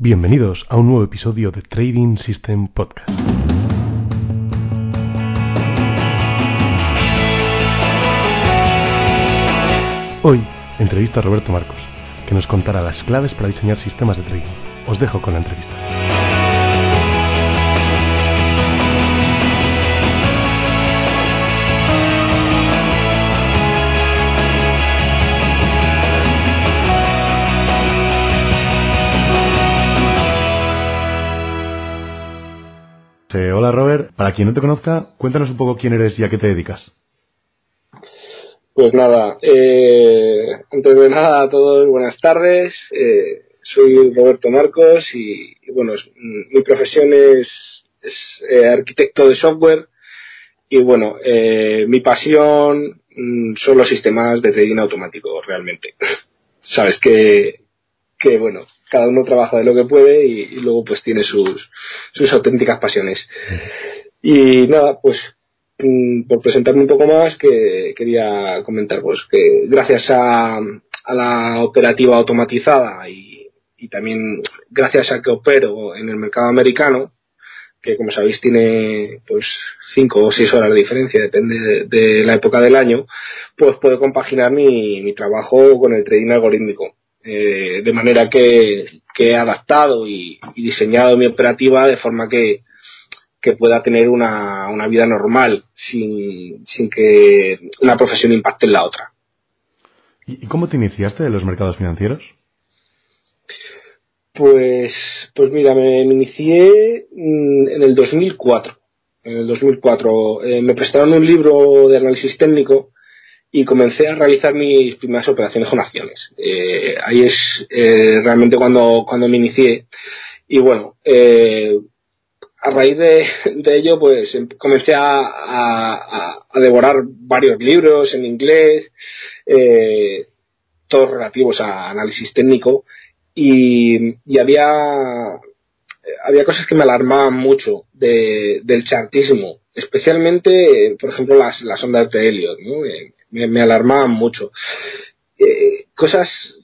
Bienvenidos a un nuevo episodio de Trading System Podcast. Hoy entrevista a Roberto Marcos, que nos contará las claves para diseñar sistemas de trading. Os dejo con la entrevista. Eh, hola Robert, para quien no te conozca, cuéntanos un poco quién eres y a qué te dedicas. Pues nada, eh, antes de nada a todos buenas tardes. Eh, soy Roberto Marcos y, bueno, mm, mi profesión es, es, eh, arquitecto de software y bueno, eh, mi pasión mm, son los sistemas de trading automático realmente. Sabes que, que bueno, cada uno trabaja de lo que puede y, luego pues tiene sus, sus auténticas pasiones. Y nada, pues mm, por presentarme un poco más, que quería comentar pues que gracias a, a la operativa automatizada y, y también gracias a que opero en el mercado americano, que como sabéis tiene pues cinco o seis horas de diferencia, depende de, de la época del año, pues puedo compaginar mi, mi trabajo con el trading algorítmico. Eh, de manera que, que he adaptado y, y diseñado mi operativa de forma que, que pueda tener una, una vida normal sin, sin que una profesión impacte en la otra. ¿Y cómo te iniciaste en los mercados financieros? Pues, pues mira, me, me inicié mm, en el 2004. En el 2004 eh, me prestaron un libro de análisis técnico y comencé a realizar mis primeras operaciones con acciones. Eh, ahí es eh, realmente cuando, cuando me inicié. Y bueno, eh, a raíz de, ello, pues em- comencé a, devorar varios libros en inglés, eh, todos relativos a análisis técnico, y, y había, había cosas que me alarmaban mucho de- del chartismo, especialmente, por ejemplo, las, las ondas de Elliot, ¿no? Me, me alarmaban mucho. Eh, cosas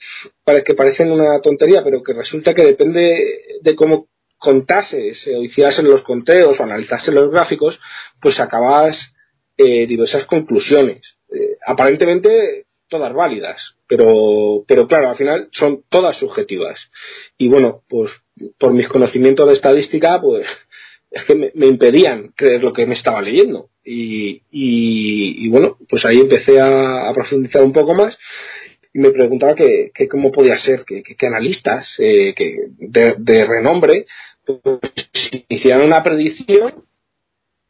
que parecen una tontería, pero que resulta que depende de cómo contases o hicieras en los conteos o analizases los gráficos, pues sacabas eh, diversas conclusiones. Eh, aparentemente todas válidas, pero, pero claro, al final son todas subjetivas. Y bueno, pues por mis conocimientos de estadística, pues es que me, impedían creer lo que me estaba leyendo. Y, bueno, pues ahí empecé a, profundizar un poco más y me preguntaba que, que cómo podía ser que, que- analistas eh, que de, renombre pues, hicieran una predicción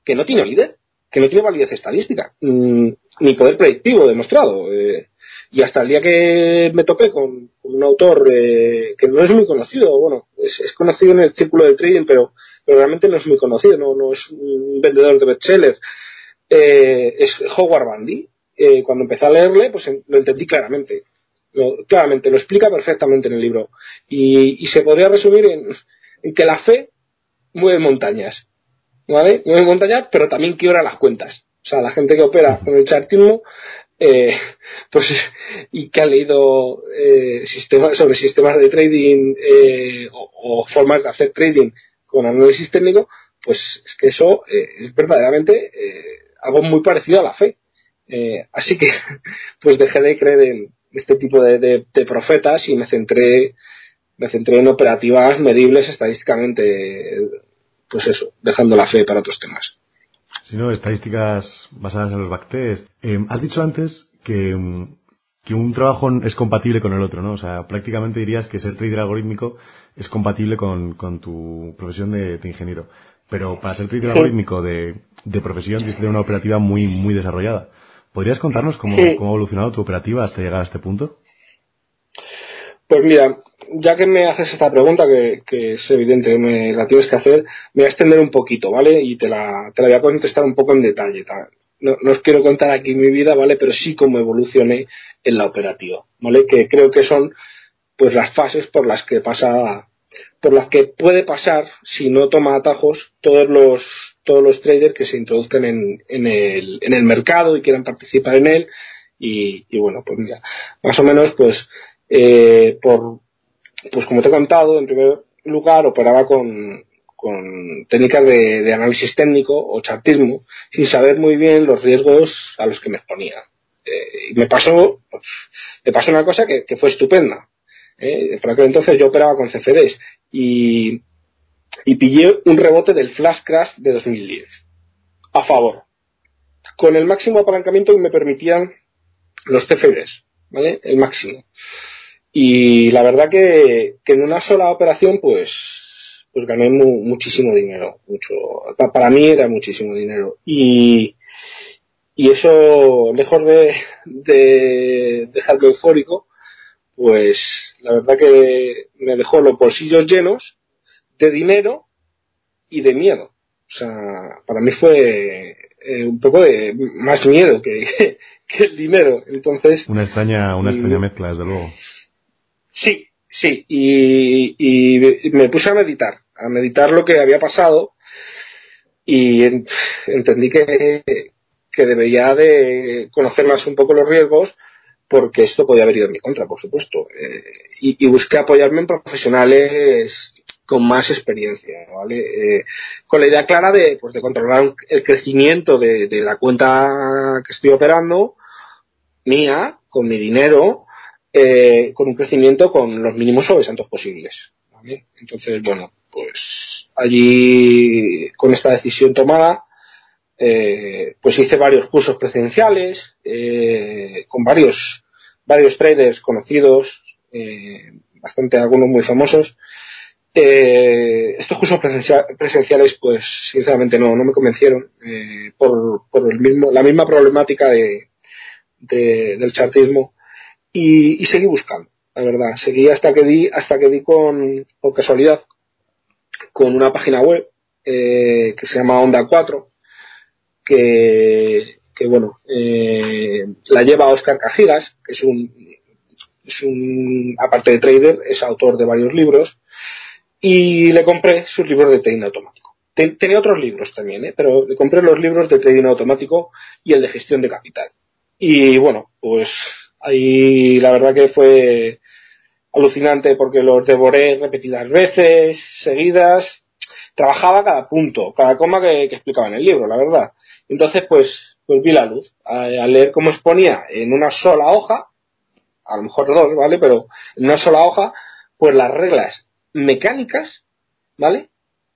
que no tiene validez, que no tiene validez estadística, mm, ni poder predictivo demostrado. eh, y hasta el día que me topé con, con un autor eh, que no es muy conocido, bueno, es, es conocido en el círculo del trading, pero, pero realmente no es muy conocido, no, no es un vendedor de bestsellers, eh, es Howard Bandy. Eh, cuando empecé a leerle, pues lo entendí claramente. Lo- claramente, lo explica perfectamente en el libro. Y, y se podría resumir en, que la fe mueve montañas. ¿Vale? Mueve montañas, pero también quiebra las cuentas. O sea, la gente que opera con el chartismo, eh, pues, y que ha leído eh, sobre sistemas de trading eh, o formas de hacer trading con análisis técnico, pues es que eso eh, es verdaderamente eh, algo muy parecido a la fe. Eh, así que, pues dejé de creer en este tipo de, profetas y me centré, me centré en operativas medibles estadísticamente, pues eso, dejando la fe para otros temas. Si no, estadísticas basadas en los backtests. Eh, has dicho antes que, que un trabajo es compatible con el otro, ¿no? O sea, prácticamente dirías que ser trader algorítmico es compatible con, con tu profesión de, de ingeniero. Pero para ser Sí. algorítmico de, de profesión tienes que tener una operativa muy, muy desarrollada. ¿Podrías contarnos cómo, Sí. cómo ha evolucionado tu operativa hasta llegar a este punto? Pues mira, ya que me haces esta pregunta, que, es evidente, me la tienes que hacer, me voy a extender un poquito, ¿vale? Y te la, te la voy a contestar un poco en detalle. No, no, os quiero contar aquí mi vida, ¿vale? Pero sí cómo evolucioné en la operativa, ¿vale? Que creo que son pues las fases por las que pasa, por las que puede pasar si no toma atajos todos los todos los traders que se introduzcan en, en, el, en el mercado y quieran participar en él. Y, y bueno pues mira más o menos pues eh, por pues como te he contado en primer lugar operaba con, con técnicas de, análisis técnico o chartismo sin saber muy bien los riesgos a los que me exponía. Eh, y me pasó pues, me pasó una cosa que, que fue estupenda ¿eh? Aquel entonces yo operaba con CFDs y, y pillé un rebote del flash crash de 2010 a favor con el máximo apalancamiento que me permitían los CFDs, ¿vale? El máximo. Y la verdad que, en una sola operación, pues, pues gané muchísimo dinero. Mucho, para mí era muchísimo dinero. Y, y eso, lejos de, de dejarme eufórico, pues la verdad que me dejó los bolsillos llenos de dinero y de miedo. O sea, para mí fue eh, un poco de más miedo que, el dinero. Entonces. Una extraña, una extraña mezcla, desde luego. Sí, sí. Y, y, me puse a meditar, a meditar lo que había pasado y entendí que, que debería de conocer más un poco los riesgos porque esto podía haber ido en mi contra, por supuesto. Eh, y, busqué apoyarme en profesionales con más experiencia, ¿vale? Eh, con la idea clara de, pues, de controlar el crecimiento de, la cuenta que estoy operando, mía, con mi dinero, eh, con un crecimiento con los mínimos sobresantos posibles, ¿vale? Entonces, bueno, pues allí, con esta decisión tomada, eh, pues hice varios cursos presenciales eh, con varios varios traders conocidos eh, bastante algunos muy famosos. Estos cursos presenciales pues sinceramente no, no me convencieron por, por el mismo la misma problemática de, del chartismo y, seguí buscando la verdad. Seguí hasta que di hasta que di con por casualidad con una página web que se llama Onda 4 que, bueno, eh, la lleva Oscar Cajigas, que es un, es un, aparte de trader, es autor de varios libros, y le compré sus libros de trading automático. tenía otros libros también, ¿eh? pero le compré los libros de trading automático y el de gestión de capital. Y bueno, pues ahí la verdad que fue alucinante porque los devoré repetidas veces, seguidas. Trabajaba cada punto, cada coma que explicaba en el libro, la verdad. Entonces, pues, pues vi la luz a, leer cómo exponía en una sola hoja, a lo mejor dos, ¿vale? Pero en una sola hoja, pues las reglas mecánicas, ¿vale?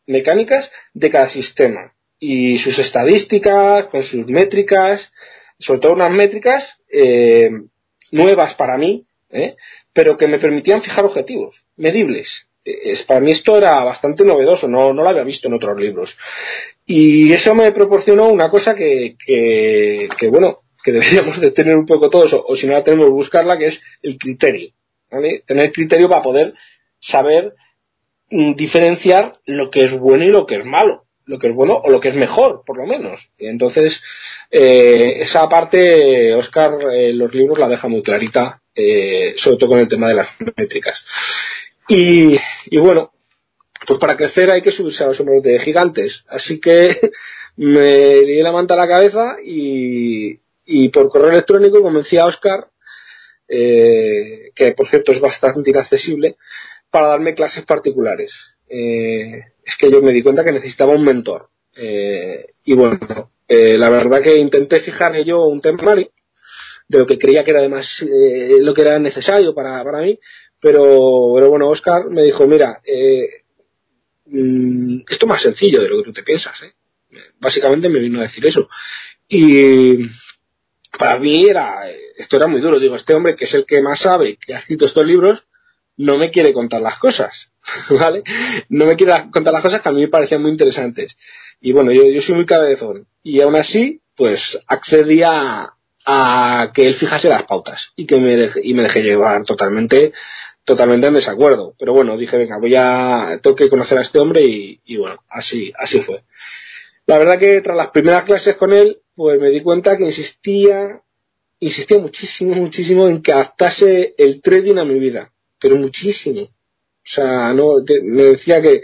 Mecánicas de cada sistema y sus estadísticas, con sus métricas, sobre todo unas métricas eh, nuevas para mí, ¿eh? pero que me permitían fijar objetivos medibles es, para mí esto era bastante novedoso, no, no lo había visto en otros libros. Y eso me proporcionó una cosa que, que, bueno, que deberíamos de tener un poco todos, o, si no la tenemos, buscarla, que es el criterio. ¿vale? Tener criterio para poder saber mm, diferenciar lo que es bueno y lo que es malo lo que es bueno o lo que es mejor, por lo menos. Y entonces, eh, esa parte, Oscar, eh, los libros la deja muy clarita, eh, sobre todo con el tema de las métricas. Y, y bueno, pues para crecer hay que subirse a los hombros de gigantes. Así que me di la manta a la cabeza y, por correo electrónico convencí a Oscar, eh, que por cierto es bastante inaccesible, para darme clases particulares. Eh, es que yo me di cuenta que necesitaba un mentor. Eh, y bueno, eh, la verdad que intenté fijar yo un temario de lo que creía que era además eh, lo que era necesario para, para mí, pero, pero bueno, Oscar me dijo, mira, eh, mm, esto es más sencillo de lo que tú te piensas. ¿eh? Básicamente me vino a decir eso. Y para mí era, esto era muy duro. Digo, este hombre que es el que más sabe, que ha escrito estos libros, no me quiere contar las cosas. ¿Vale? No me quiere contar las cosas que a mí me parecían muy interesantes. Y bueno, yo, yo soy muy cabezón. Y aún así, pues accedía a que él fijase las pautas y que me, y me dejé llevar totalmente totalmente en desacuerdo. Pero bueno, dije, venga, voy a, tengo que conocer a este hombre y, bueno, así, así fue. La verdad que tras las primeras clases con él, pues me di cuenta que insistía, insistía muchísimo, muchísimo en que adaptase el trading a mi vida, pero muchísimo. O sea, no, me decía que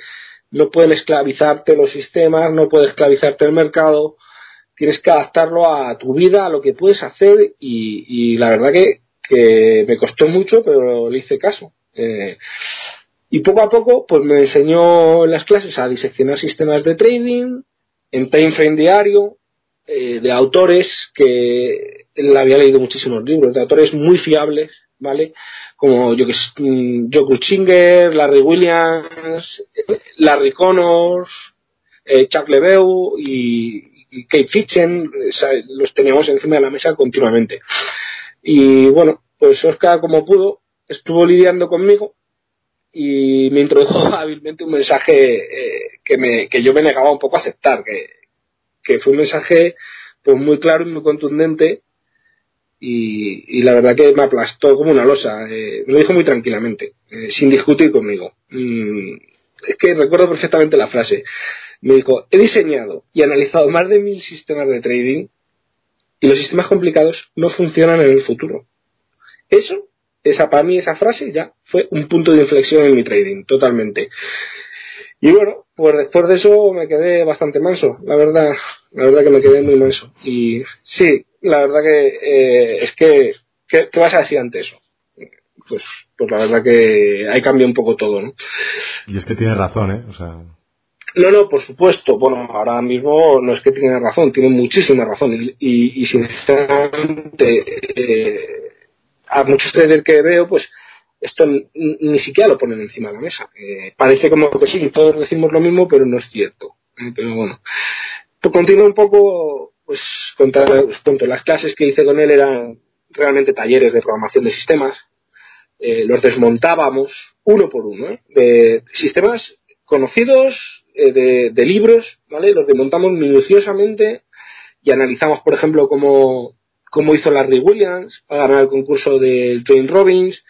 no pueden esclavizarte los sistemas, no puede esclavizarte el mercado, tienes que adaptarlo a tu vida, a lo que puedes hacer y, y la verdad que, que me costó mucho, pero le hice caso. Eh, y poco a poco, pues me enseñó en las clases a diseccionar sistemas de trading, en time frame diario, eh, de autores que él había leído muchísimos libros, de autores muy fiables, ¿vale? Como yo que mm, Joe Larry Williams, Larry Connors, eh, Chuck y, y Kate Fitchen, los teníamos encima de la mesa continuamente. Y bueno, pues Oscar, como pudo, estuvo lidiando conmigo y me introdujo hábilmente un mensaje eh, que, me, que yo me negaba un poco a aceptar, que, que fue un mensaje pues muy claro y muy contundente y, la verdad que me aplastó como una losa. Eh, me lo dijo muy tranquilamente, eh, sin discutir conmigo. Mm, es que recuerdo perfectamente la frase. Me dijo, he diseñado y analizado más de mil sistemas de trading y los sistemas complicados no funcionan en el futuro. Eso, esa para mí esa frase ya fue un punto de inflexión en mi trading, totalmente. Y bueno, pues después de eso me quedé bastante manso, la verdad, la verdad que me quedé muy manso. Y sí, la verdad que eh, es que, ¿qué, vas a decir ante eso? Pues, pues la verdad que ahí cambia un poco todo, ¿no? Y es que tiene razón, ¿eh? No, no, por supuesto. Bueno, ahora mismo no es que tiene razón, tiene muchísima razón. Y, y, y sinceramente, eh, a muchos traders que veo, pues esto ni siquiera lo ponen encima de la mesa. Eh, parece como que sí, todos decimos lo mismo, pero no es cierto. Eh, pero bueno, pues continúo un poco, pues contar, las clases que hice con él eran realmente talleres de programación de sistemas. Eh, los desmontábamos uno por uno, de sistemas conocidos, eh, de, libros, ¿vale? Los desmontamos minuciosamente y analizamos, por ejemplo, cómo, cómo hizo Larry Williams para ganar el concurso del Train Robbins,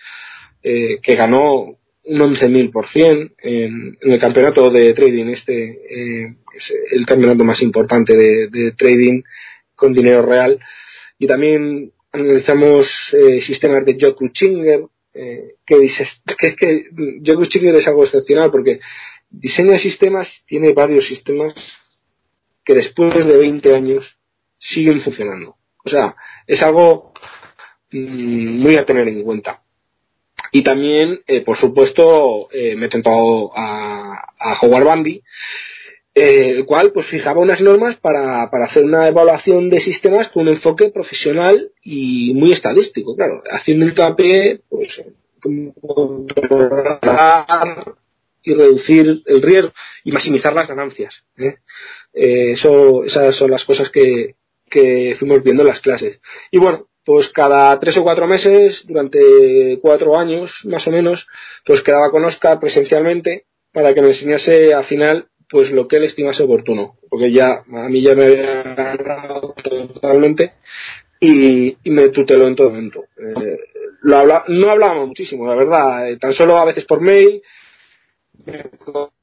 eh, que ganó un 11.000% en, en el campeonato de trading, este eh, es el campeonato más importante de, trading con dinero real. Y también analizamos eh, sistemas de Joe Cruchinger, eh, que, dices, que es que Joe es algo excepcional porque diseña sistemas, tiene varios sistemas que después de 20 años siguen funcionando. O sea, es algo mmm, muy a tener en cuenta. Y también, eh, por supuesto, eh, me he tentado a, a Howard Bandy, eh, el cual pues fijaba unas normas para, para, hacer una evaluación de sistemas con un enfoque profesional y muy estadístico, claro, haciendo hincapié pues y reducir el riesgo y maximizar las ganancias. ¿eh? Eh, eso, esas son las cosas que, que fuimos viendo en las clases. Y bueno, pues cada tres o cuatro meses, durante cuatro años más o menos, pues quedaba con Oscar presencialmente para que me enseñase al final pues lo que él estimase oportuno, porque ya a mí ya me había ganado totalmente y, me tuteló en todo momento. Eh, lo habla, no hablábamos muchísimo, la verdad, tan solo a veces por mail, me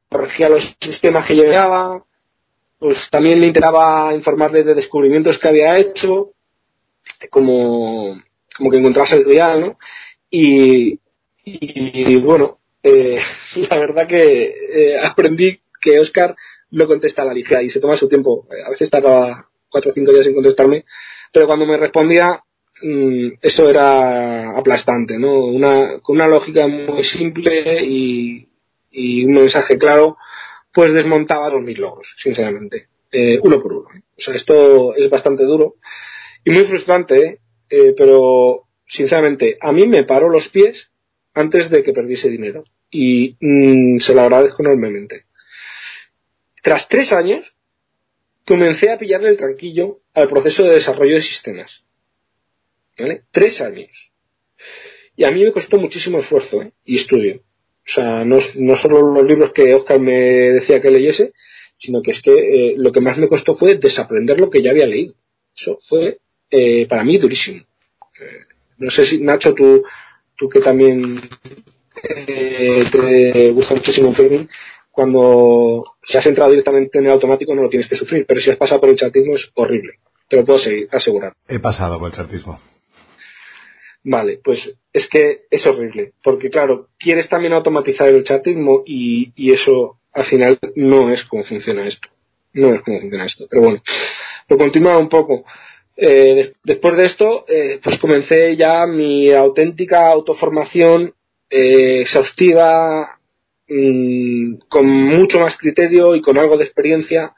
corregía los sistemas que llegaba, pues también le intentaba informarle de descubrimientos que había hecho, como, como que encontrase el real, ¿no? Y, bueno, eh, la verdad que eh, aprendí que Oscar no contesta a la ligera y se toma su tiempo. A veces tardaba cuatro o cinco días en contestarme, pero cuando me respondía, mmm, eso era aplastante, ¿no? Una, con una lógica muy simple y, y un mensaje claro, pues desmontaba los mil logros, sinceramente, eh, uno por uno. O sea, esto es bastante duro y muy frustrante, ¿eh? Eh, pero sinceramente, a mí me paró los pies antes de que perdiese dinero y mmm, se lo agradezco enormemente. Tras tres años, comencé a pillarle el tranquillo al proceso de desarrollo de sistemas. ¿Vale? Tres años. Y a mí me costó muchísimo esfuerzo ¿eh? y estudio. O sea, no, no solo los libros que Oscar me decía que leyese, sino que es que eh, lo que más me costó fue desaprender lo que ya había leído. Eso fue eh, para mí durísimo. Eh, no sé si, Nacho, tú, tú que también eh, te gusta muchísimo trading, cuando si has entrado directamente en el automático no lo tienes que sufrir, pero si has pasado por el chatismo es horrible. Te lo puedo seguir, asegurar. He pasado por el chartismo. Vale, pues es que es horrible, porque claro, quieres también automatizar el chatismo y, y eso al final no es como funciona esto. No es como funciona esto. Pero bueno, lo continuar un poco. Eh, después de esto, eh, pues comencé ya mi auténtica autoformación eh, exhaustiva, mmm, con mucho más criterio y con algo de experiencia.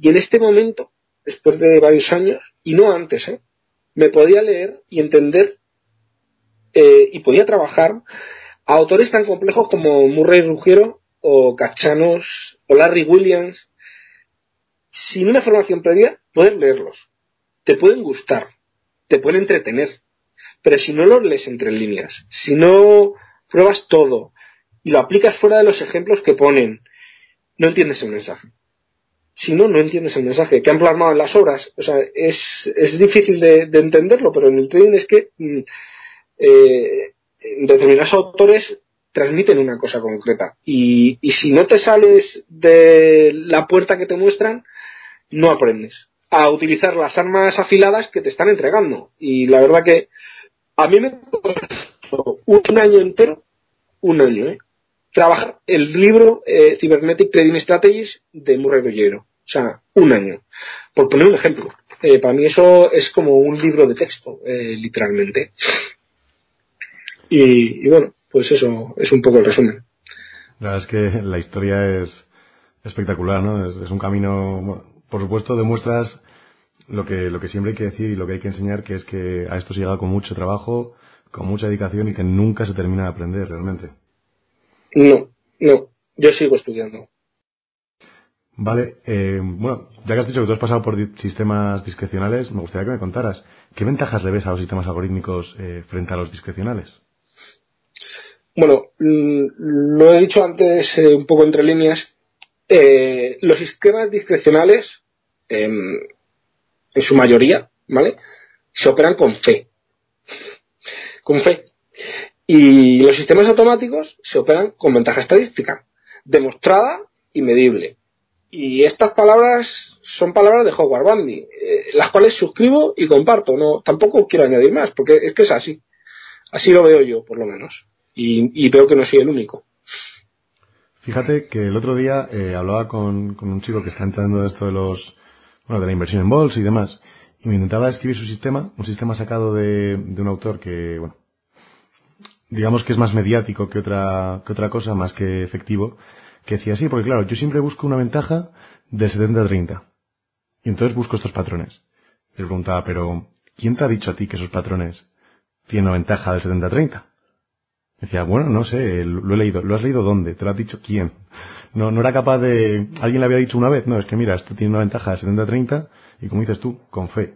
Y en este momento, después de varios años, y no antes, ¿eh? me podía leer y entender eh, y podía trabajar a autores tan complejos como Murray Ruggiero o Cachanos o Larry Williams. Sin una formación previa, puedes leerlos. Te pueden gustar, te pueden entretener. Pero si no los lees entre líneas, si no pruebas todo y lo aplicas fuera de los ejemplos que ponen, no entiendes el mensaje. Si no, no entiendes el mensaje que han plasmado en las obras. O sea, es, es difícil de, de, entenderlo, pero en el trading es que mm, eh, determinados autores transmiten una cosa concreta. Y, si no te sales de la puerta que te muestran, no aprendes a utilizar las armas afiladas que te están entregando. Y la verdad que a mí me costó un año entero, un año, ¿eh? trabajar el libro eh, Cybernetic Trading Strategies de Murray Rollero. O sea, un año. Por poner un ejemplo. Eh, para mí eso es como un libro de texto, literalmente. Y, y, bueno, pues eso es un poco el resumen. La verdad es que la historia es espectacular, ¿no? Es, es un camino, bueno, por supuesto, demuestras lo que, lo que siempre hay que decir y lo que hay que enseñar, que es que a esto se llega con mucho trabajo, con mucha dedicación y que nunca se termina de aprender realmente. No, no, yo sigo estudiando. Vale, eh, bueno, ya que has dicho que tú has pasado por sistemas discrecionales, me gustaría que me contaras, ¿qué ventajas le ves a los sistemas algorítmicos eh, frente a los discrecionales? Bueno, lo he dicho antes eh, un poco entre líneas, eh, los sistemas discrecionales, eh, en su mayoría, ¿vale? Se operan con fe. Con fe. Y los sistemas automáticos se operan con ventaja estadística, demostrada y medible. Y estas palabras son palabras de Howard Bandy, eh, las cuales suscribo y comparto. No, tampoco quiero añadir más, porque es que es así. Así lo veo yo, por lo menos. Y, y veo que no soy el único. Fíjate que el otro día eh, hablaba con, un chico que está entrando en esto de los, bueno, de la inversión en bolsa y demás, y me intentaba escribir su sistema, un sistema sacado de, de un autor que, bueno, digamos que es más mediático que otra, que otra cosa, más que efectivo, que decía así, porque claro, yo siempre busco una ventaja del 70-30. Y entonces busco estos patrones. Le preguntaba, pero, ¿quién te ha dicho a ti que esos patrones tienen una ventaja del 70-30? Decía, bueno, no sé, lo he leído. ¿Lo has leído dónde? ¿Te lo ha dicho quién? No, no era capaz de... ¿Alguien le había dicho una vez? No, es que mira, esto tiene una ventaja de 70-30 y como dices tú, con fe.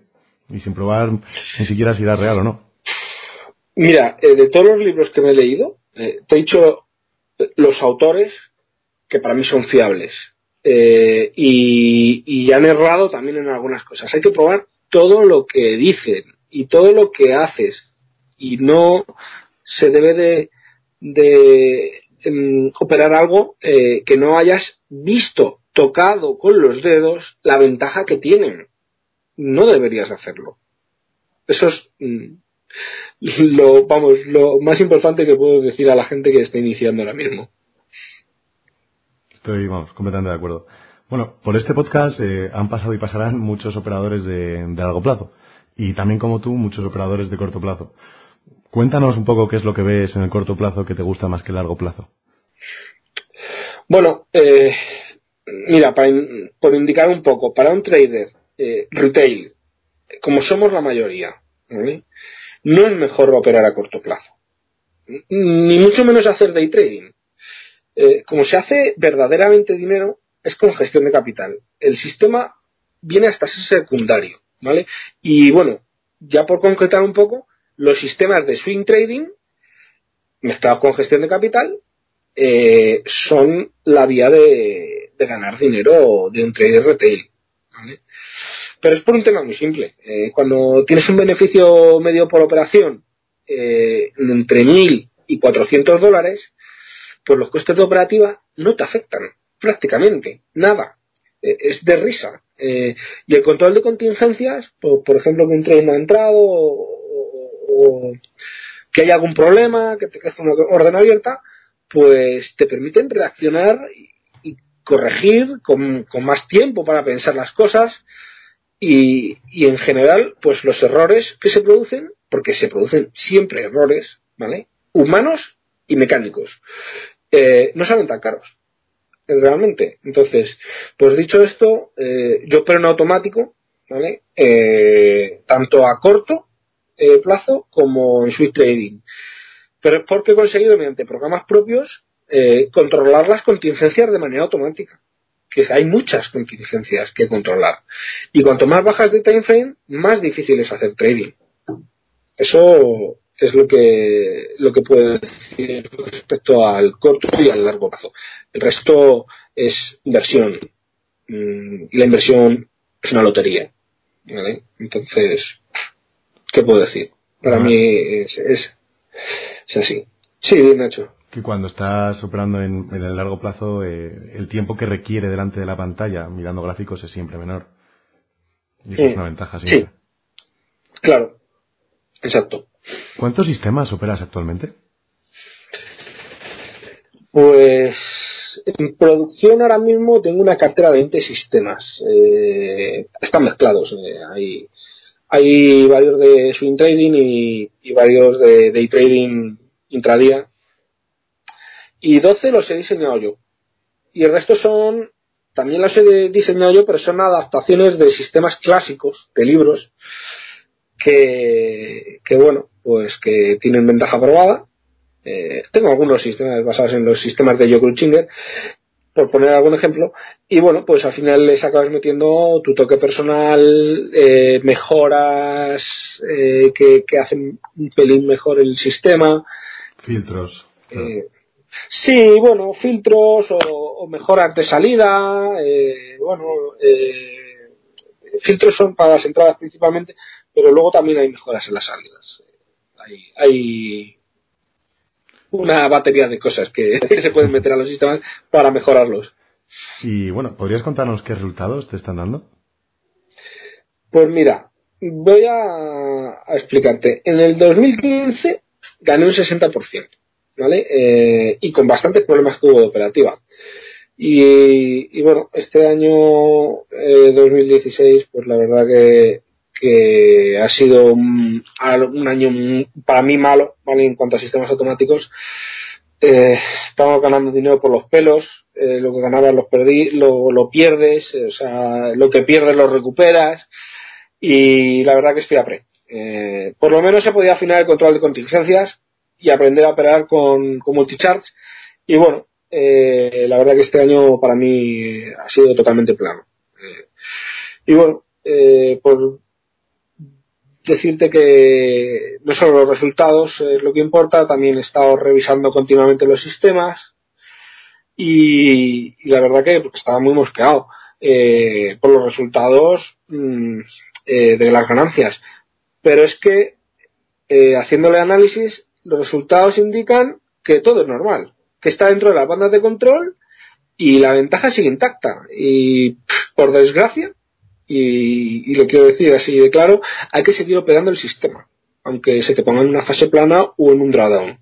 Y sin probar ni siquiera si era real o no. Mira, eh, de todos los libros que me he leído, eh, te he dicho los autores que para mí son fiables. Eh, y, y han errado también en algunas cosas. Hay que probar todo lo que dicen y todo lo que haces. Y no se debe de, de um, operar algo eh, que no hayas visto, tocado con los dedos la ventaja que tienen. No deberías hacerlo. Eso es um, lo, vamos, lo más importante que puedo decir a la gente que está iniciando ahora mismo. Estoy, vamos, completamente de acuerdo. Bueno, por este podcast eh, han pasado y pasarán muchos operadores de, de largo plazo. Y también como tú, muchos operadores de corto plazo. Cuéntanos un poco qué es lo que ves en el corto plazo que te gusta más que el largo plazo. Bueno, eh, mira, para por indicar un poco, para un trader eh, retail, como somos la mayoría, no es mejor operar a corto plazo, ni mucho menos hacer day trading. Eh, como se hace verdaderamente dinero, es con gestión de capital. El sistema viene hasta ser secundario, ¿vale? Y bueno, ya por concretar un poco, los sistemas de swing trading mezclados con gestión de capital eh, son la vía de, ganar dinero de un trader retail. Pero es por un tema muy simple. Eh, cuando tienes un beneficio medio por operación eh, entre 1.000 y 400 dólares, pues los costes de operativa no te afectan prácticamente nada. Es de risa. Y el control de contingencias, por, ejemplo, que un tren no ha entrado que haya algún problema, que te crezca una orden abierta, pues te permiten reaccionar y, corregir con, más tiempo para pensar las cosas y, en general, pues los errores que se producen, porque se producen siempre errores, ¿vale? Humanos y mecánicos, eh, no salen tan caros realmente. Entonces, pues dicho esto, eh, yo opero en automático, ¿vale? Eh, tanto a corto eh, plazo como en swing trading. Pero es porque he conseguido mediante programas propios controlar las contingencias de manera automática. Que hay muchas contingencias que controlar. Y cuanto más bajas de time frame, más difícil es hacer trading. Eso es lo que, lo que puedo decir respecto al corto y al largo plazo. El resto es inversión. Mm, y la inversión es una lotería. Entonces, ¿qué puedo decir? Para mí es, es, así. Sí, Nacho. Que cuando estás operando en, el largo plazo, eh, el tiempo que requiere delante de la pantalla mirando gráficos es siempre menor. Y eso es una ventaja Sí, claro. Exacto. ¿Cuántos sistemas operas actualmente? Pues en producción ahora mismo tengo una cartera de 20 sistemas. Eh, están mezclados. Eh, hay, hay varios de swing trading y, varios de day trading intradía. Y 12 los he diseñado yo. Y el resto son, también los he diseñado yo, pero son adaptaciones de sistemas clásicos, de libros, que, bueno, pues que tienen ventaja probada. Eh, tengo algunos sistemas basados en los sistemas de Joe Cruchinger, por poner algún ejemplo, y bueno, pues al final les acabas metiendo tu toque personal, eh, mejoras eh, que, hacen un pelín mejor el sistema. Filtros. sí, bueno, filtros o, o mejoras de salida, bueno, filtros son para las entradas principalmente, pero luego también hay mejoras en las salidas hay, una batería de cosas que, se pueden meter a los sistemas para mejorarlos. Y bueno, ¿podrías contarnos qué resultados te están dando? Pues mira, voy a, explicarte. En el 2015 gané un 60%, ¿vale? Eh, y con bastantes problemas que hubo de operativa. Y, bueno, este año 2016, eh, pues la verdad que que ha sido un, año para mí malo, ¿vale? En cuanto a sistemas automáticos. Eh, estamos ganando dinero por los pelos, eh, lo que ganabas lo, perdí, lo, pierdes, o sea, lo que pierdes lo recuperas y la verdad que estoy a pre. Eh, por lo menos se podía afinar el control de contingencias y aprender a operar con, con multicharts y bueno, eh, la verdad que este año para mí ha sido totalmente plano. y bueno, por, decirte que no solo los resultados es lo que importa, también he estado revisando continuamente los sistemas y, la verdad que estaba muy mosqueado eh, por los resultados mm, eh, de las ganancias. Pero es que eh, haciéndole análisis, los resultados indican que todo es normal, que está dentro de las bandas de control y la ventaja sigue intacta. Y por desgracia, y, lo quiero decir así de claro, hay que seguir operando el sistema, aunque se te ponga en una fase plana o en un drawdown.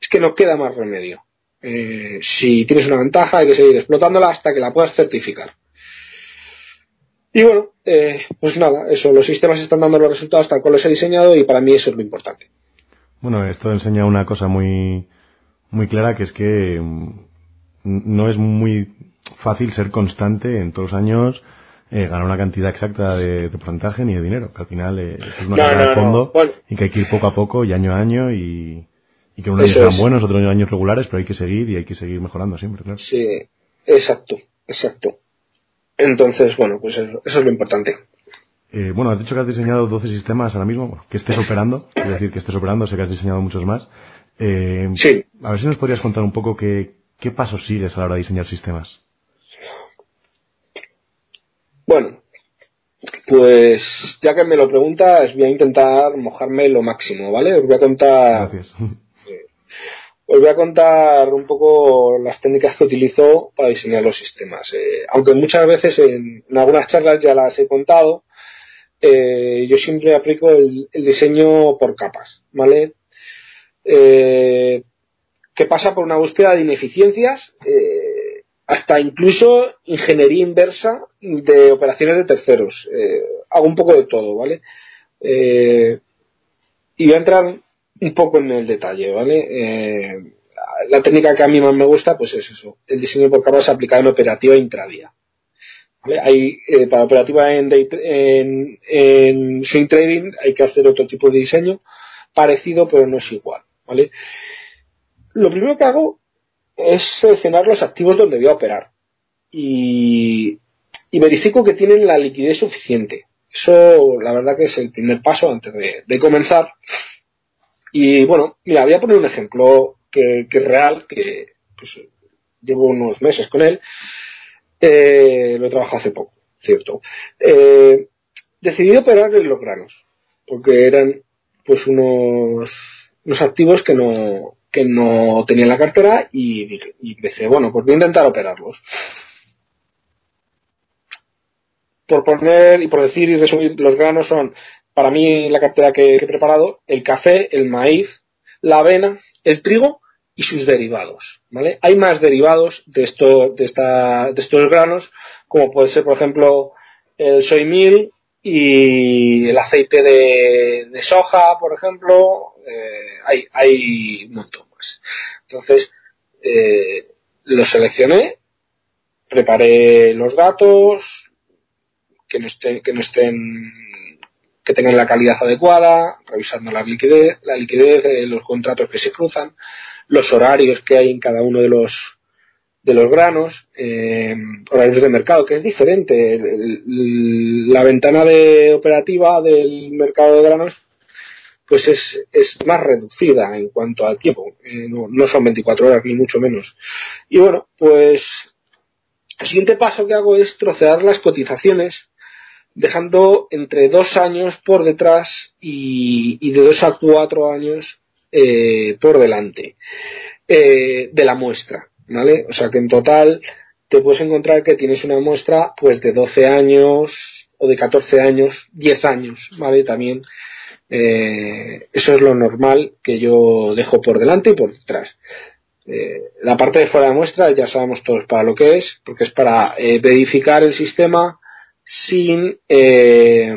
Es que no queda más remedio. Eh, si tienes una ventaja, hay que seguir explotándola hasta que la puedas certificar. Y bueno, eh, pues nada, eso, los sistemas están dando los resultados tal cual los he diseñado y para mí eso es lo importante. Bueno, esto enseña una cosa muy, muy clara que es que mm, no es muy fácil ser constante en todos los años eh, ganar una cantidad exacta de, porcentaje ni de dinero, que al final eh, es una carrera de fondo y que hay que ir poco a poco y año a año y, que unos años sean buenos, otros años regulares, pero hay que seguir y hay que seguir mejorando siempre, claro. Sí, exacto, exacto. Entonces, bueno, pues eso, es lo importante. Eh, bueno, has dicho que has diseñado 12 sistemas ahora mismo, que estés operando, es decir, que estés operando, sé que has diseñado muchos más. Eh, sí. A ver si nos podrías contar un poco qué, qué pasos sigues a la hora de diseñar sistemas. Bueno, pues ya que me lo preguntas, voy a intentar mojarme lo máximo, ¿vale? Os voy a contar. os voy a contar un poco las técnicas que utilizo para diseñar los sistemas. Eh, aunque muchas veces en, algunas charlas ya las he contado, eh, yo siempre aplico el, diseño por capas, ¿vale? Eh, que pasa por una búsqueda de ineficiencias, hasta incluso ingeniería inversa de operaciones de terceros. hago un poco de todo, ¿vale? y voy a entrar un poco en el detalle, ¿vale? Eh, la técnica que a mí más me gusta, pues es eso, el diseño por capas aplicado en operativa intradía. ¿Vale? Hay, eh, para operativa en, en, en swing trading hay que hacer otro tipo de diseño, parecido pero no es igual, ¿vale? Lo primero que hago es seleccionar los activos donde voy a operar y, y verifico que tienen la liquidez suficiente. Eso, la verdad que es el primer paso antes de, comenzar y bueno, mira, voy a poner un ejemplo que, es real, que pues, llevo unos meses con él. Eh, lo he trabajado hace poco, cierto. Eh, decidí operar en los granos, porque eran pues unos, unos activos que no, que no tenía en la cartera y dije, y bueno, pues voy a intentar operarlos. Por poner y por decir y resumir, los granos son para mí la cartera que, he preparado, el café, el maíz, la avena, el trigo y sus derivados. ¿vale? Hay más derivados de, esto, de, esta, de estos granos, como puede ser, por ejemplo, el soy meal y el aceite de, soja, por ejemplo. Eh, hay, hay un montón más. Entonces, eh, lo seleccioné, preparé los datos, que no estén, que no estén que tengan la calidad adecuada, revisando la liquidez, la liquidez de los contratos que se cruzan, los horarios que hay en cada uno de los de los granos, eh, horarios de mercado, que es diferente. la ventana de operativa del mercado de granos pues es, es más reducida en cuanto al tiempo. Eh, no, son 24 horas, ni mucho menos. Y bueno, pues el siguiente paso que hago es trocear las cotizaciones dejando entre dos años por detrás y, de dos a cuatro años eh, por delante eh, de la muestra, ¿vale? O sea que en total te puedes encontrar que tienes una muestra pues de 12 años o de 14 años, 10 años, ¿vale? También eh, eso es lo normal que yo dejo por delante y por detrás. la parte de fuera de muestra ya sabemos todos para lo que es, porque es para verificar el sistema, sin, eh,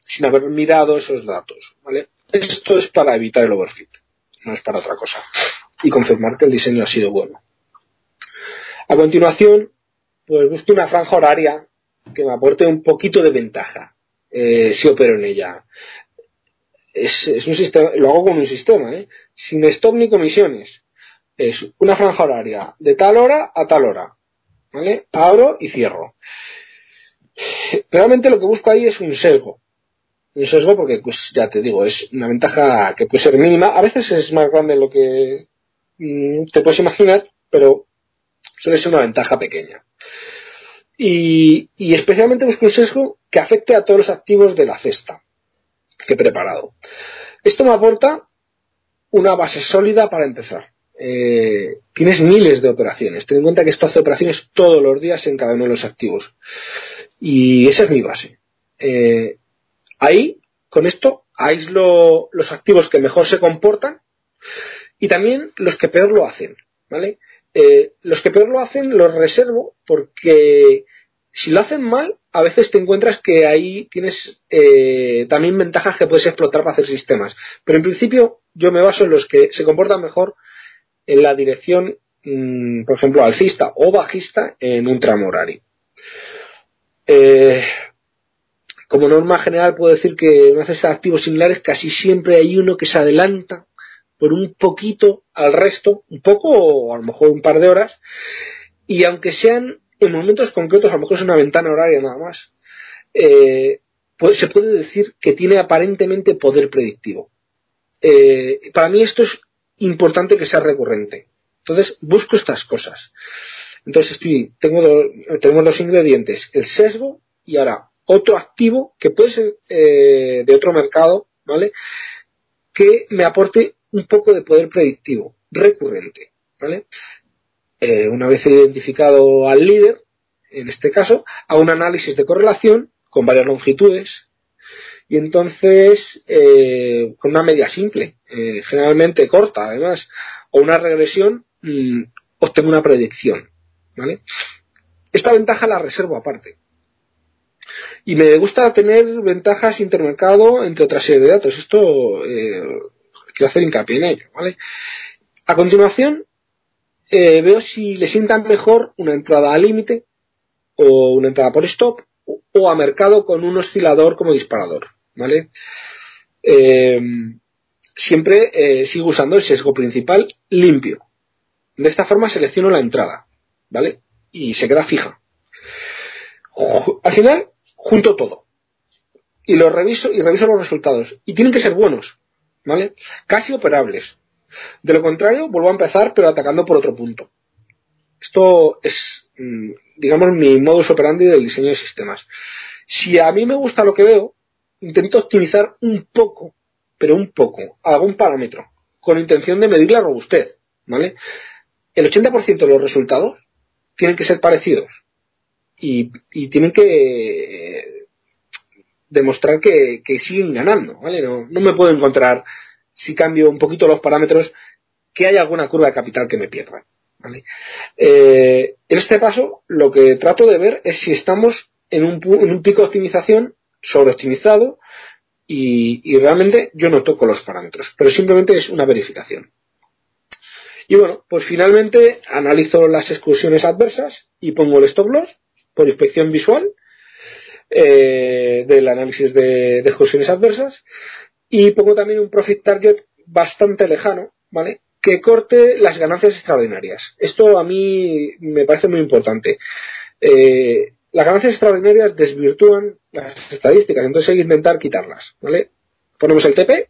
sin haber mirado esos datos. ¿vale? Esto es para evitar el overfit, no es para otra cosa. Y confirmar que el diseño ha sido bueno. A continuación, pues busco una franja horaria que me aporte un poquito de ventaja eh, si opero en ella. Es, un sistema, lo hago con un sistema, ¿eh? sin stop ni comisiones. Es una franja horaria de tal hora a tal hora. ¿Vale? Abro y cierro. Realmente lo que busco ahí es un sesgo. Un sesgo porque, pues ya te digo, es una ventaja que puede ser mínima. A veces es más grande de lo que mm, te puedes imaginar, pero suele ser una ventaja pequeña. Y, especialmente busco un sesgo que afecte a todos los activos de la cesta que he preparado. Esto me aporta una base sólida para empezar. Eh, tienes miles de operaciones. Ten en cuenta que esto hace operaciones todos los días en cada uno de los activos. Y esa es mi base. Eh, ahí, con esto, aíslo los activos que mejor se comportan y también los que peor lo hacen. ¿Vale? Eh, los que peor lo hacen los reservo porque si lo hacen mal, a veces te encuentras que ahí tienes también ventajas que puedes explotar para hacer sistemas. Pero en principio yo me baso en los que se comportan mejor en la dirección, mm, por ejemplo, alcista o bajista en un tramo horario. Eh, como norma general puedo decir que en de activos similares casi siempre hay uno que se adelanta por un poquito al resto, un poco o a lo mejor un par de horas, y aunque sean en momentos concretos, a lo mejor es una ventana horaria nada más, eh, pues se puede decir que tiene aparentemente poder predictivo. Eh, para mí esto es importante que sea recurrente. Entonces, busco estas cosas. Entonces, estoy, tengo tenemos dos ingredientes, el sesgo y ahora otro activo que puede ser eh, de otro mercado, ¿vale? Que me aporte un poco de poder predictivo. recurrente. ¿vale? Eh, una vez identificado al líder, en este caso, a un análisis de correlación con varias longitudes y entonces eh, con una media simple, eh, generalmente corta además, o una regresión, mm, obtengo una predicción. ¿vale? Esta ventaja la reservo aparte. Y me gusta tener ventajas intermercado entre otra serie de datos. Esto quiero hacer hincapié en ello. ¿vale? A continuación, eh, veo si le sientan mejor una entrada a límite o una entrada por stop o a mercado con un oscilador como disparador. ¿vale? Eh, siempre eh, sigo usando el sesgo principal limpio. De esta forma selecciono la entrada, ¿vale? Y se queda fija. Al final, junto todo. Y lo reviso y reviso los resultados. Y tienen que ser buenos, ¿vale? Casi operables. De lo contrario, vuelvo a empezar, pero atacando por otro punto. Esto es, mm, digamos, mi modus operandi del diseño de sistemas. Si a mí me gusta lo que veo, intento optimizar un poco, pero un poco, algún parámetro, con intención de medir la robustez, ¿vale? El 80% de los resultados tienen que ser parecidos y, tienen que demostrar que, siguen ganando, ¿vale? No, me puedo encontrar, si cambio un poquito los parámetros, que haya alguna curva de capital que me pierda. Eh, en este paso, lo que trato de ver es si estamos en un, en un pico de optimización sobreoptimizado y, y realmente yo no toco los parámetros, pero simplemente es una verificación. Y bueno, pues finalmente analizo las excursiones adversas y pongo el stop loss por inspección visual eh, del análisis de, de, excursiones adversas y pongo también un profit target bastante lejano, ¿vale? Que corte las ganancias extraordinarias. Esto a mí me parece muy importante. Eh, las ganancias extraordinarias desvirtúan las estadísticas, entonces hay que intentar quitarlas, ¿vale? Ponemos el TP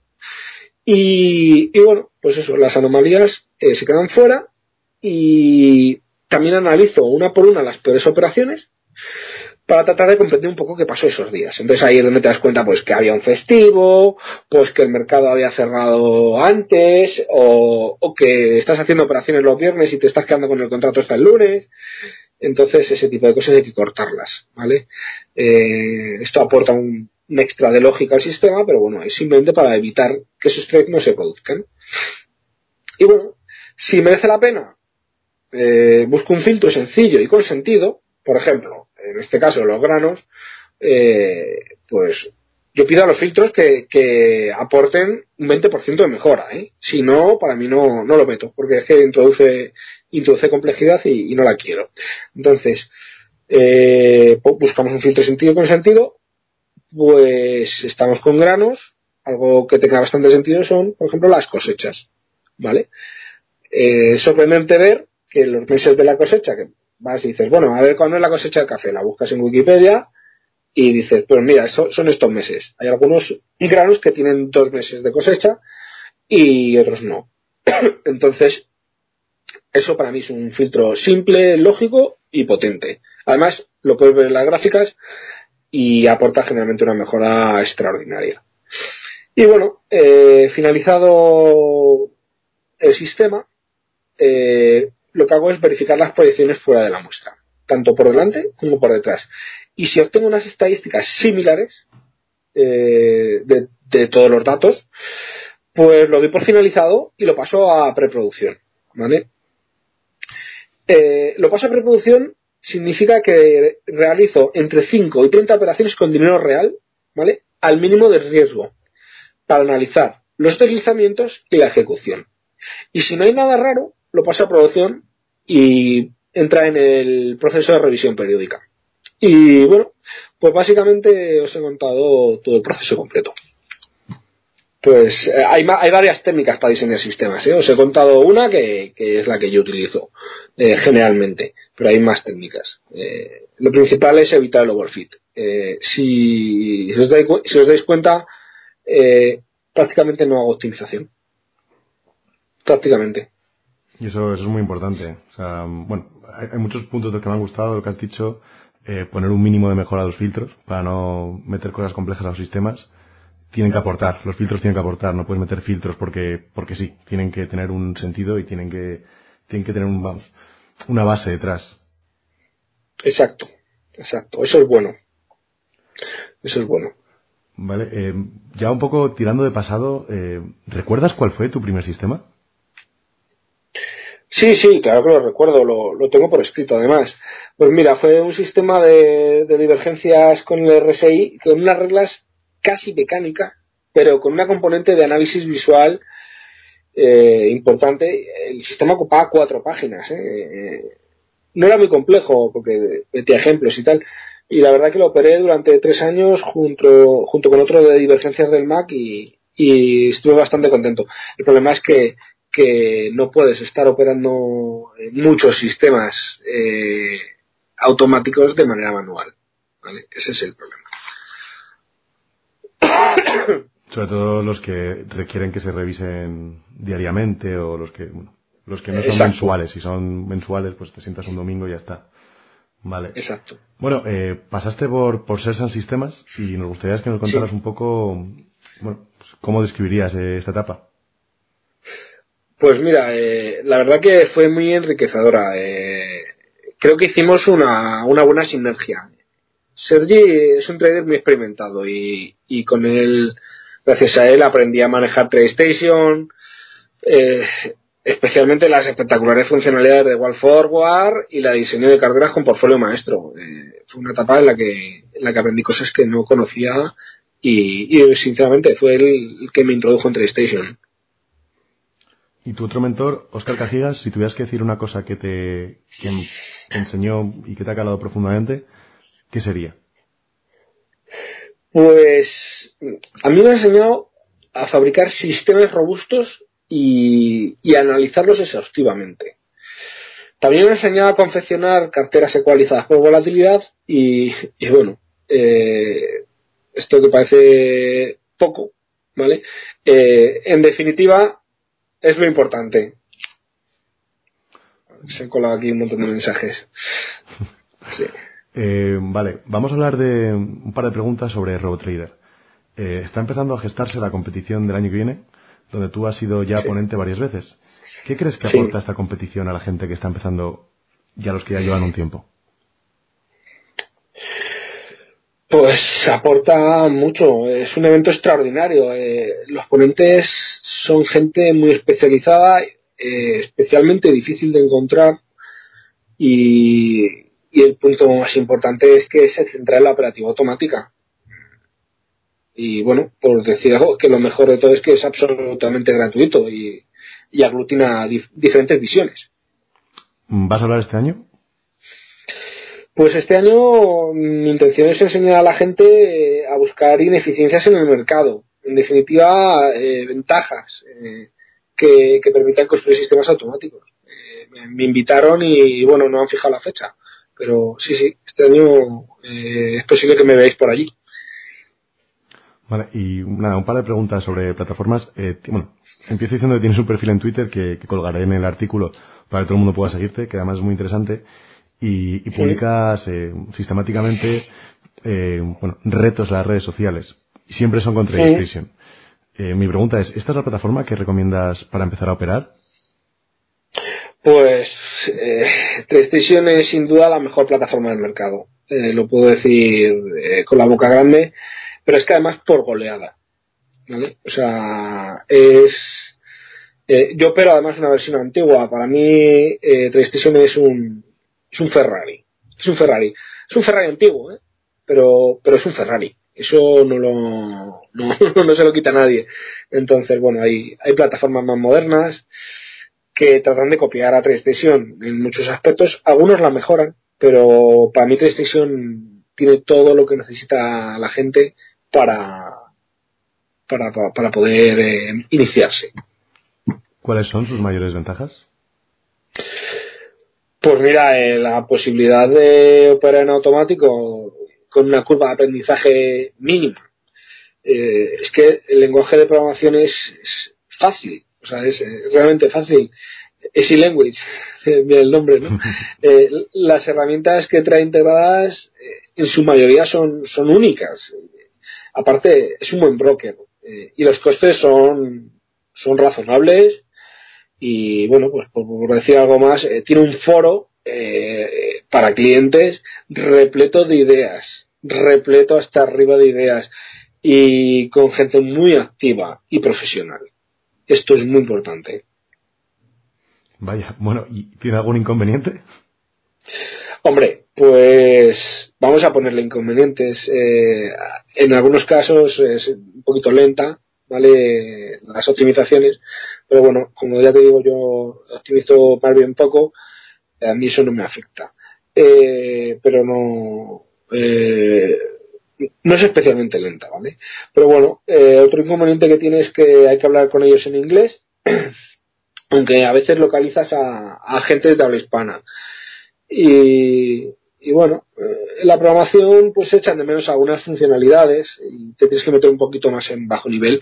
y, bueno, pues eso, las anomalías eh, se quedan fuera y también analizo una por una las peores operaciones para tratar de comprender un poco qué pasó esos días. Entonces ahí es donde te das cuenta pues que había un festivo, pues que el mercado había cerrado antes, o, que estás haciendo operaciones los viernes y te estás quedando con el contrato hasta el lunes. Entonces, ese tipo de cosas hay que cortarlas, ¿vale? Eh, esto aporta un, extra de lógica al sistema, pero bueno, es simplemente para evitar que esos trades no se produzcan. Y bueno, si merece la pena, eh, busco un filtro sencillo y con sentido, por ejemplo, en este caso los granos, eh, pues yo pido a los filtros que, aporten un 20% de mejora. ¿eh? Si no, para mí no, no lo meto, porque es que introduce, introduce complejidad y, no la quiero. Entonces, eh, buscamos un filtro sentido con sentido, pues estamos con granos, algo que tenga bastante sentido son, por ejemplo, las cosechas. ¿Vale? Es sorprendente ver que los meses de la cosecha, que vas y dices, bueno, a ver cuándo es la cosecha del café, la buscas en Wikipedia, y dices, pues mira, son estos meses. Hay algunos granos que tienen dos meses de cosecha y otros no. Entonces, eso para mí es un filtro simple, lógico y potente. Además, lo puedes ver en las gráficas y aporta generalmente una mejora extraordinaria. Y bueno, eh, finalizado el sistema, eh, lo que hago es verificar las proyecciones fuera de la muestra, tanto por delante como por detrás. Y si obtengo unas estadísticas similares eh, de, todos los datos, pues lo doy por finalizado y lo paso a preproducción. ¿Vale? Eh, lo paso a preproducción significa que realizo entre 5 y 30 operaciones con dinero real, ¿vale? Al mínimo de riesgo, para analizar los deslizamientos y la ejecución. Y si no hay nada raro, lo paso a producción y entra en el proceso de revisión periódica. Y bueno, pues básicamente os he contado todo el proceso completo. Pues eh, hay, hay varias técnicas para diseñar sistemas. ¿eh? Os he contado una que, es la que yo utilizo eh, generalmente, pero hay más técnicas. lo principal es evitar el overfit. Si, os dais, si os dais cuenta, prácticamente no hago optimización. Prácticamente. Y eso, eso es muy importante. O sea, bueno, hay, hay muchos puntos de que me han gustado, lo que has dicho eh, poner un mínimo de mejora a los filtros para no meter cosas complejas a los sistemas tienen que aportar, los filtros tienen que aportar, no puedes meter filtros porque, porque sí, tienen que tener un sentido y tienen que, tienen que tener un, vamos, una base detrás. Exacto, exacto, eso es bueno. Eso es bueno. Vale, eh, ya un poco tirando de pasado, eh, ¿recuerdas cuál fue tu primer sistema? Sí, sí, claro que lo recuerdo, lo, tengo por escrito además. Pues mira, fue un sistema de, divergencias con el RSI con unas reglas casi mecánicas, pero con una componente de análisis visual eh, importante. El sistema ocupaba cuatro páginas. ¿eh? No era muy complejo, porque metía ejemplos y tal. Y la verdad que lo operé durante tres años junto, junto con otro de divergencias del Mac y estuve bastante contento. El problema es que que no puedes estar operando muchos sistemas eh, automáticos de manera manual. ¿vale? Ese es el problema. Sobre todo los que requieren que se revisen diariamente o los que, bueno, los que no son mensuales. Si son mensuales, pues te sientas un domingo y ya está. Vale. Exacto. Bueno, eh, pasaste por, por Sersan Sistemas y nos gustaría que nos contaras sí. un poco, bueno, pues, cómo describirías eh, esta etapa. Pues mira, eh, la verdad que fue muy enriquecedora. Eh, creo que hicimos una, una, buena sinergia. Sergi es un trader muy experimentado y, y, con él, gracias a él, aprendí a manejar TradeStation, eh, especialmente las espectaculares funcionalidades de Wall Forward y la diseño de carteras con portfolio maestro. Eh, fue una etapa en la que, en la que aprendí cosas que no conocía y, y sinceramente fue el, el que me introdujo en TradeStation. Y tu otro mentor, Oscar Cajigas, si tuvieras que decir una cosa que te, enseñó y que te ha calado profundamente, ¿qué sería? Pues a mí me ha enseñado a fabricar sistemas robustos y, a analizarlos exhaustivamente. También me ha enseñado a confeccionar carteras ecualizadas por volatilidad y, y bueno, eh, esto que parece poco, ¿vale? Eh, en definitiva, es lo importante. Se han colado aquí un montón de mensajes. Sí. Eh, vale, vamos a hablar de un par de preguntas sobre RoboTrader. Eh, está empezando a gestarse la competición del año que viene, donde tú has sido ya sí. ponente varias veces. ¿Qué crees que aporta sí. esta competición a la gente que está empezando y a los que ya llevan un tiempo? Pues aporta mucho, es un evento extraordinario. Eh, los ponentes son gente muy especializada, eh, especialmente difícil de encontrar y, el punto más importante es que se centra en la operativa automática. Y bueno, por decir algo, que lo mejor de todo es que es absolutamente gratuito y, aglutina dif diferentes visiones. ¿Vas a hablar este año? Pues este año mi intención es enseñar a la gente a buscar ineficiencias en el mercado. En definitiva, eh, ventajas eh, que, que, permitan construir sistemas automáticos. Eh, me, me, invitaron y, bueno, no han fijado la fecha. Pero sí, sí, este año eh, es posible que me veáis por allí. Vale, y nada, un par de preguntas sobre plataformas. Eh, bueno, empiezo diciendo que tienes un perfil en Twitter que, que colgaré en el artículo para que todo el mundo pueda seguirte, que además es muy interesante y, y publicas eh, sistemáticamente eh, bueno, retos en las redes sociales. Y siempre son con TradeStation. Sí. Eh, mi pregunta es, ¿esta es la plataforma que recomiendas para empezar a operar? Pues eh, TradeStation es sin duda la mejor plataforma del mercado. Eh, lo puedo decir eh, con la boca grande, pero es que además por goleada. ¿vale? O sea, es... Eh, yo opero además una versión antigua. Para mí, eh, TradeStation es un, es un Ferrari. Es un Ferrari. Es un Ferrari antiguo, ¿eh? pero, pero es un Ferrari. Eso no lo, no, no se lo quita nadie. Entonces, bueno, hay, hay plataformas más modernas que tratan de copiar a TradeStation en muchos aspectos. Algunos la mejoran, pero para mí TradeStation tiene todo lo que necesita la gente para, para, para poder eh, iniciarse. ¿Cuáles son sus mayores ventajas? Pues mira, eh, la posibilidad de operar en automático con una curva de aprendizaje mínima. Eh, es que el lenguaje de programación es, es fácil, o sea, es, es realmente fácil. Easy Language, el nombre, ¿no? Eh, las herramientas que trae integradas eh, en su mayoría son, son únicas. aparte es un buen broker eh, y los costes son, son razonables y bueno, pues por, decir algo más, eh, tiene un foro eh, para clientes repleto de ideas, repleto hasta arriba de ideas y con gente muy activa y profesional. Esto es muy importante. Vaya, bueno, ¿y tiene algún inconveniente? Hombre, pues vamos a ponerle inconvenientes. Eh, en algunos casos es un poquito lenta, ¿vale? Las optimizaciones, pero bueno, como ya te digo, yo optimizo más bien poco, a mí eso no me afecta. Eh, pero no, eh, no es especialmente lenta, ¿vale? Pero bueno, otro inconveniente que tiene es que hay que hablar con ellos en inglés, aunque a veces localizas a, a agentes de habla hispana. Y, y bueno, eh, en la programación pues se echan de menos algunas funcionalidades y te tienes que meter un poquito más en bajo nivel,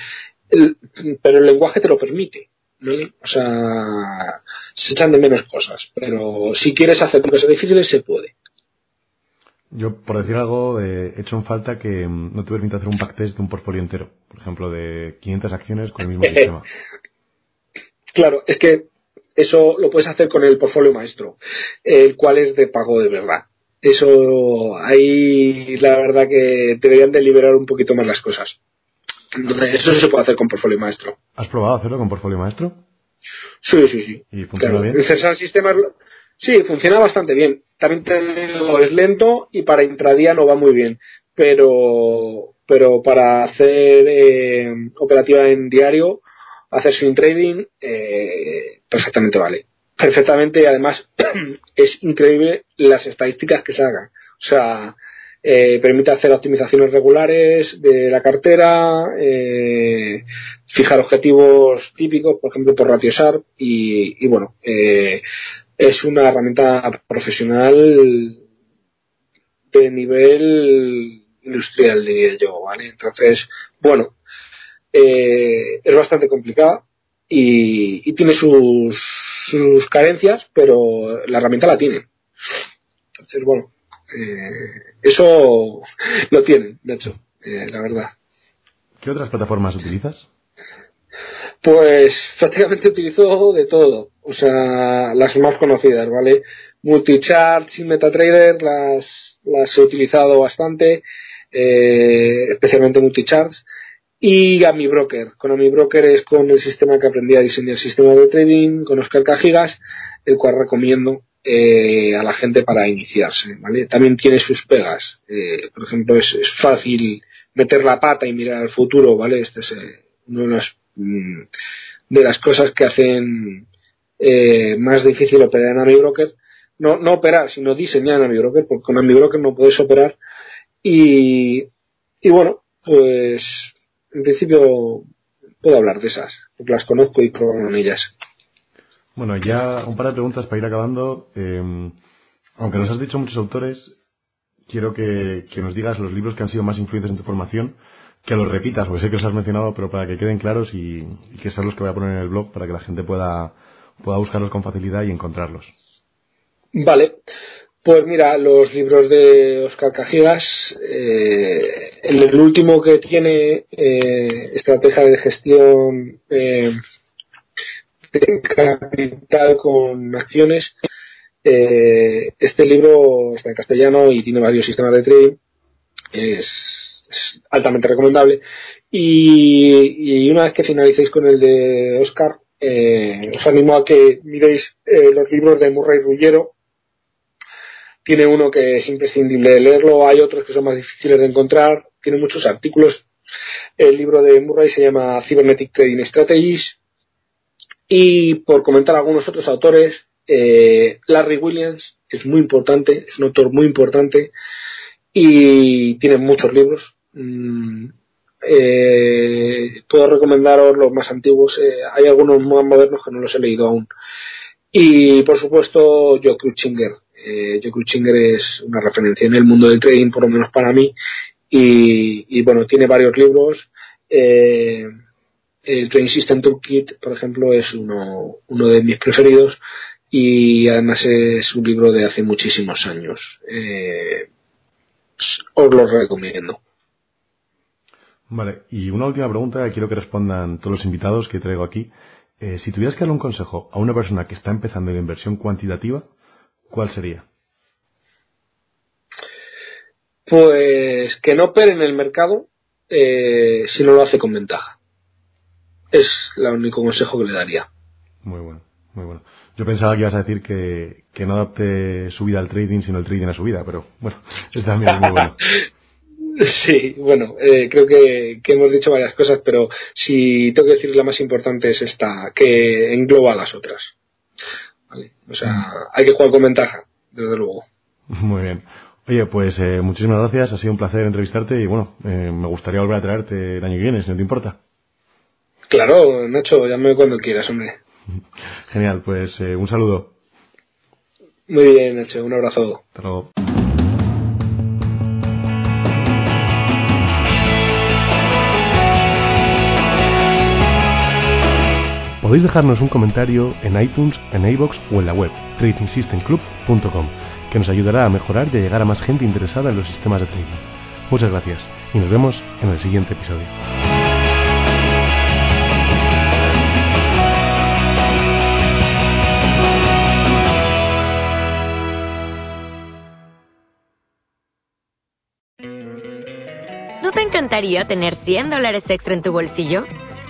pero el lenguaje te lo permite. O sea, se echan de menos cosas, pero si quieres hacer cosas difíciles se puede. Yo, por decir algo, eh, he hecho en falta que mm, no te permite hacer un backtest de un portfolio entero, por ejemplo, de 500 acciones con el mismo sistema. Claro, es que eso lo puedes hacer con el portfolio maestro, el cual es de pago de verdad. Eso ahí la verdad que deberían de liberar un poquito más las cosas. Entonces, eso se puede hacer con portfolio maestro. ¿Has probado hacerlo con portfolio maestro? Sí, sí, sí. ¿Y funciona bien? El Sistemas, sí, funciona bastante bien. También es lento y para intradía no va muy bien. Pero, pero para hacer eh, operativa en diario hacer swing trading, eh, perfectamente vale. Perfectamente y además es increíble las estadísticas que se hagan. O sea, eh, permite hacer optimizaciones regulares de la cartera, eh, fijar objetivos típicos, por ejemplo, por ratio SARP y, y bueno, es una herramienta profesional de nivel industrial, diría yo, ¿vale? Entonces, bueno, eh, es bastante complicada y, tiene sus, sus, carencias, pero la herramienta la tiene. Entonces, bueno, eh, eso lo tienen, de hecho, eh, la verdad. ¿Qué otras plataformas utilizas? Pues prácticamente utilizo de todo, o sea, las más conocidas, ¿vale? Multicharts y MetaTrader las, las he utilizado bastante, especialmente Multicharts y a mi broker. Con mi broker es con el sistema que aprendí a diseñar sistemas de trading, con Oscar Cajigas, el cual recomiendo eh, a la gente para iniciarse. ¿vale? También tiene sus pegas. Eh, por ejemplo, es, fácil meter la pata y mirar al futuro. ¿vale? Esta es eh, una de las, mm, de las cosas que hacen más difícil operar en mi broker. No, no operar, sino diseñar en mi broker, porque con mi broker no puedes operar. Y, y bueno, pues en principio puedo hablar de esas, porque las conozco y probado en ellas. Bueno, ya un par de preguntas para ir acabando. Em, aunque nos has dicho muchos autores, quiero que, nos digas los libros que han sido más influyentes en tu formación, que los repitas, porque sé que los has mencionado, pero para que queden claros y, que sean los que voy a poner en el blog para que la gente pueda, pueda buscarlos con facilidad y encontrarlos. Vale. Pues mira, los libros de Oscar Cajigas, eh, el último que tiene eh, estrategia de gestión eh, de capital con acciones, este libro está en castellano y tiene varios sistemas de trading, es, altamente recomendable. Y, y, una vez que finalicéis con el de Oscar, os animo a que miréis los libros de Murray Rullero, tiene uno que es imprescindible leerlo, hay otros que son más difíciles de encontrar, tiene muchos artículos. El libro de Murray se llama Cybernetic Trading Strategies. Y por comentar algunos otros autores, eh, Larry Williams es muy importante, es un autor muy importante y tiene muchos libros. Mm, eh, puedo recomendaros los más antiguos, eh, hay algunos más modernos que no los he leído aún. Y por supuesto, Joe Cruchinger. Eh, Joe es una referencia en el mundo del trading, por lo menos para mí. Y, bueno, tiene varios libros. Eh, el Trading System Toolkit, por ejemplo, es uno, de mis preferidos. Y además es un libro de hace muchísimos años. Eh, os lo recomiendo. Vale, y una última pregunta que quiero que respondan todos los invitados que traigo aquí. Eh, si tuvieras que darle un consejo a una persona que está empezando en inversión cuantitativa, ¿cuál sería? Pues que no opere en el mercado eh, si no lo hace con ventaja. Es el único consejo que le daría. Muy bueno, muy bueno. Yo pensaba que ibas a decir que, que no adapte su vida al trading, sino el trading a su vida, pero bueno, es también muy bueno. Sí, bueno, eh, creo que, que, hemos dicho varias cosas, pero si tengo que decir la más importante es esta, que engloba las otras. ¿Vale? O sea, hay que jugar con ventaja, desde luego. Muy bien. Oye, pues eh, muchísimas gracias, ha sido un placer entrevistarte y bueno, eh, me gustaría volver a traerte el año que viene, si no te importa. Claro, Nacho, llámame cuando quieras, hombre. Genial, pues eh, un saludo. Muy bien, Nacho, un abrazo. Hasta luego. Podéis dejarnos un comentario en iTunes, en iBox o en la web tradingsystemclub.com, que nos ayudará a mejorar y a llegar a más gente interesada en los sistemas de trading. Muchas gracias y nos vemos en el siguiente episodio. ¿No te encantaría tener 100 dólares extra en tu bolsillo?